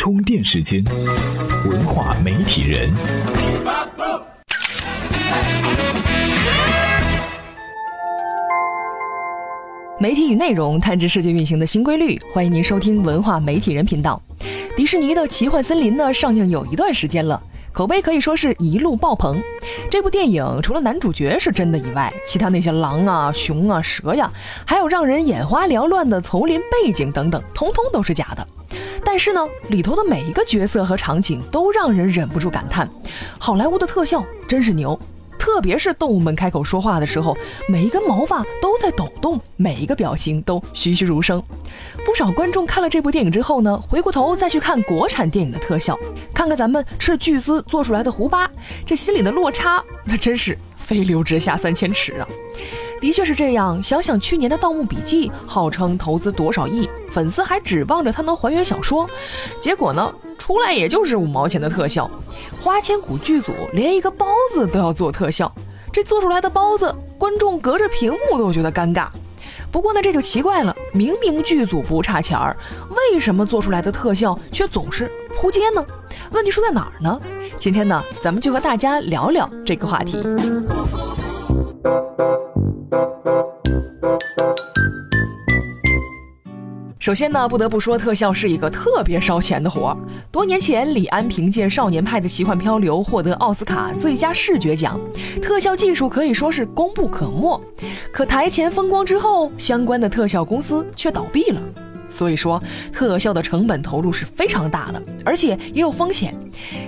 充电时间，文化媒体人。媒体与内容探知世界运行的新规律，欢迎您收听文化媒体人频道。迪士尼的奇幻森林呢，上映有一段时间了，口碑可以说是一路爆棚。这部电影除了男主角是真的以外，其他那些狼啊、熊啊、蛇呀，还有让人眼花缭乱的丛林背景等等，通通都是假的。但是呢，里头的每一个角色和场景都让人忍不住感叹：好莱坞的特效真是牛。特别是动物们开口说话的时候，每一根毛发都在抖动，每一个表情都栩栩如生。不少观众看了这部电影之后呢，回过头再去看国产电影的特效，看看咱们斥巨资做出来的胡巴，这心里的落差，那真是飞流直下三千尺啊！的确是这样。想想去年的《盗墓笔记》，号称投资多少亿，粉丝还指望着它能还原小说，结果呢，出来也就是五毛钱的特效。花千骨剧组连一个包子都要做特效，这做出来的包子，观众隔着屏幕都觉得尴尬。不过呢，这就奇怪了，明明剧组不差钱儿，为什么做出来的特效却总是扑街呢？问题出在哪儿呢？今天呢，咱们就和大家聊聊这个话题。首先呢，不得不说，特效是一个特别烧钱的活儿。多年前，李安凭借《少年派的奇幻漂流》获得奥斯卡最佳视觉奖，特效技术可以说是功不可没。可台前风光之后，相关的特效公司却倒闭了。所以说，特效的成本投入是非常大的，而且也有风险。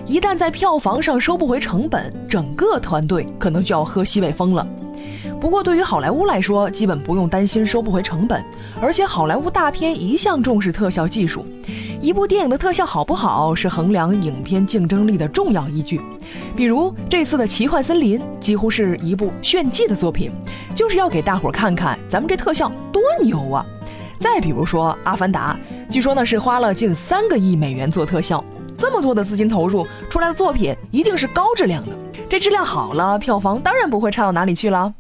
一旦在票房上收不回成本，整个团队可能就要喝西北风了。不过，对于好莱坞来说，基本不用担心收不回成本。而且，好莱坞大片一向重视特效技术，一部电影的特效好不好，是衡量影片竞争力的重要依据。比如这次的《奇幻森林》，几乎是一部炫技的作品，就是要给大伙儿看看咱们这特效多牛啊！再比如说《阿凡达》，据说呢是花了近三个亿美元做特效，这么多的资金投入出来的作品，一定是高质量的。这质量好了，票房当然不会差到哪里去了。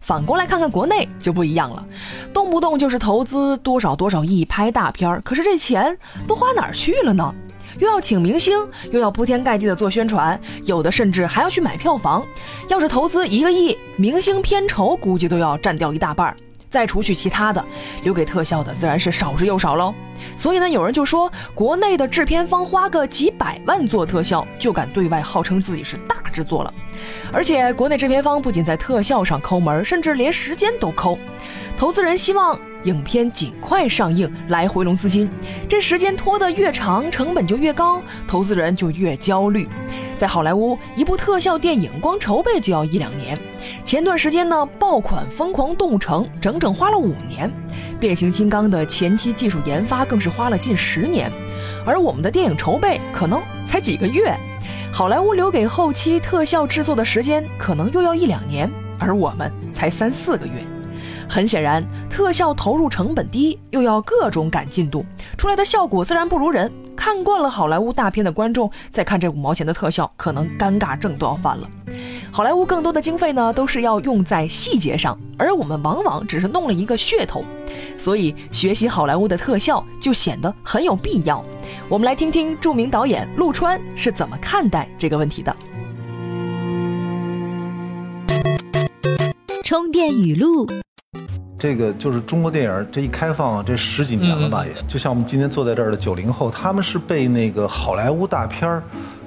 反过来看看国内就不一样了，动不动就是投资多少多少亿拍大片儿，可是这钱都花哪儿去了呢？又要请明星，又要铺天盖地的做宣传，有的甚至还要去买票房。要是投资一个亿，明星片酬估计都要占掉一大半儿。再除去其他的，留给特效的自然是少之又少喽。所以呢，有人就说，国内的制片方花个几百万做特效，就敢对外号称自己是大制作了。而且，国内制片方不仅在特效上抠门，甚至连时间都抠。投资人希望影片尽快上映来回笼资金，这时间拖得越长，成本就越高，投资人就越焦虑。在好莱坞，一部特效电影光筹备就要一两年。前段时间呢，爆款《疯狂动物城》整整花了五年，《变形金刚》的前期技术研发更是花了近十年，而我们的电影筹备可能才几个月，好莱坞留给后期特效制作的时间可能又要一两年，而我们才三四个月。很显然，特效投入成本低，又要各种赶进度，出来的效果自然不如人。看惯了好莱坞大片的观众，再看这五毛钱的特效，可能尴尬症都要犯了。好莱坞更多的经费呢，都是要用在细节上，而我们往往只是弄了一个噱头，所以学习好莱坞的特效就显得很有必要。我们来听听著名导演陆川是怎么看待这个问题的。充电语录。这个就是中国电影这一开放这十几年了吧，也就像我们今天坐在这儿的九零后，他们是被那个好莱坞大片儿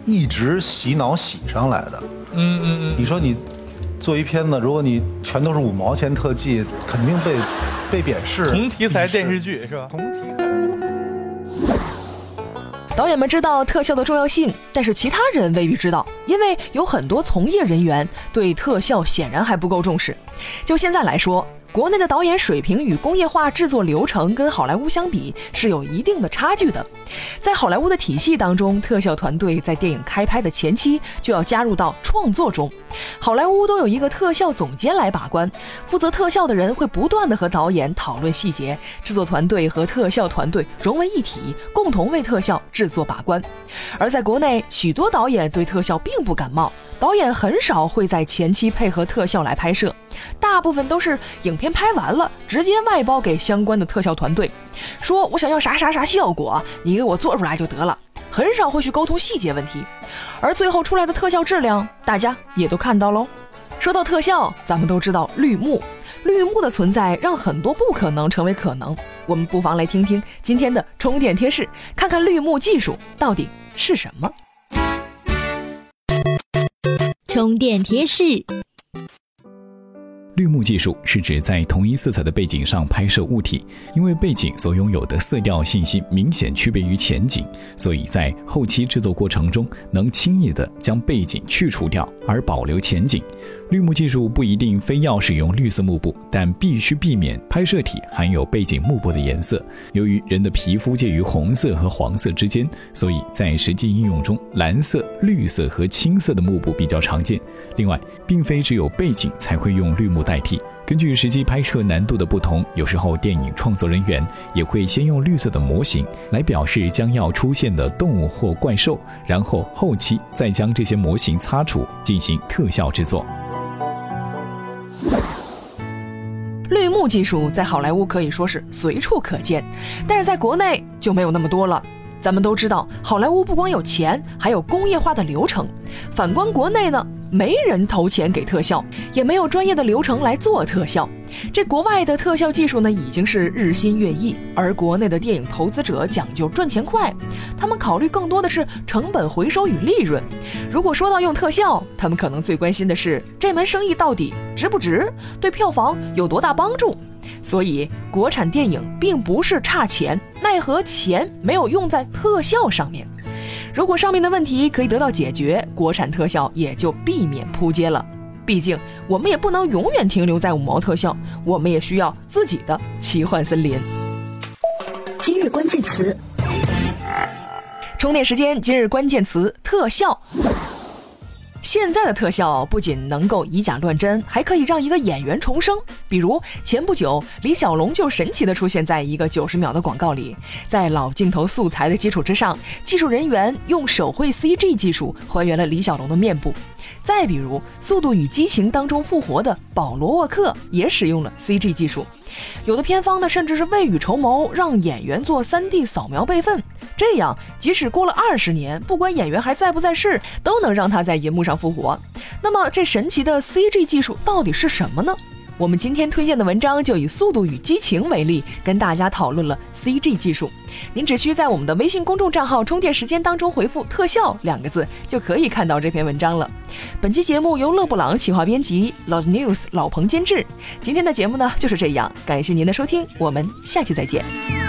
一直洗脑洗上来的。嗯嗯嗯。你说你做一片子，如果你全都是五毛钱特技，肯定被被贬视。同题材电视剧是吧？同题材。导演们知道特效的重要性，但是其他人未必知道，因为有很多从业人员对特效显然还不够重视。就现在来说。国内的导演水平与工业化制作流程跟好莱坞相比是有一定的差距的。在好莱坞的体系当中，特效团队在电影开拍的前期就要加入到创作中。好莱坞都有一个特效总监来把关，负责特效的人会不断的和导演讨论细节，制作团队和特效团队融为一体，共同为特效制作把关。而在国内，许多导演对特效并不感冒，导演很少会在前期配合特效来拍摄。大部分都是影片拍完了，直接外包给相关的特效团队，说我想要啥啥啥效果，你给我做出来就得了。很少会去沟通细节问题，而最后出来的特效质量，大家也都看到喽。说到特效，咱们都知道绿幕，绿幕的存在让很多不可能成为可能。我们不妨来听听今天的充电贴士，看看绿幕技术到底是什么。充电贴士。绿幕技术是指在同一色彩的背景上拍摄物体，因为背景所拥有的色调信息明显区别于前景，所以在后期制作过程中能轻易地将背景去除掉，而保留前景。绿幕技术不一定非要使用绿色幕布，但必须避免拍摄体含有背景幕布的颜色。由于人的皮肤介于红色和黄色之间，所以在实际应用中，蓝色、绿色和青色的幕布比较常见。另外，并非只有背景才会用绿幕。代替。根据实际拍摄难度的不同，有时候电影创作人员也会先用绿色的模型来表示将要出现的动物或怪兽，然后后期再将这些模型擦除，进行特效制作。绿幕技术在好莱坞可以说是随处可见，但是在国内就没有那么多了。咱们都知道，好莱坞不光有钱，还有工业化的流程。反观国内呢，没人投钱给特效，也没有专业的流程来做特效。这国外的特效技术呢，已经是日新月异，而国内的电影投资者讲究赚钱快，他们考虑更多的是成本回收与利润。如果说到用特效，他们可能最关心的是这门生意到底值不值，对票房有多大帮助。所以，国产电影并不是差钱，奈何钱没有用在特效上面。如果上面的问题可以得到解决，国产特效也就避免扑街了。毕竟，我们也不能永远停留在五毛特效，我们也需要自己的奇幻森林。今日关键词：充电时间。今日关键词：特效。现在的特效不仅能够以假乱真，还可以让一个演员重生。比如前不久，李小龙就神奇的出现在一个九十秒的广告里，在老镜头素材的基础之上，技术人员用手绘 CG 技术还原了李小龙的面部。再比如《速度与激情》当中复活的保罗沃克也使用了 CG 技术。有的片方呢，甚至是未雨绸缪，让演员做 3D 扫描备份，这样即使过了二十年，不管演员还在不在世，都能让他在银幕上复活。那么，这神奇的 CG 技术到底是什么呢？我们今天推荐的文章就以《速度与激情》为例，跟大家讨论了 CG 技术。您只需在我们的微信公众账号“充电时间”当中回复“特效”两个字，就可以看到这篇文章了。本期节目由勒布朗企划编辑，老 news 老彭监制。今天的节目呢就是这样，感谢您的收听，我们下期再见。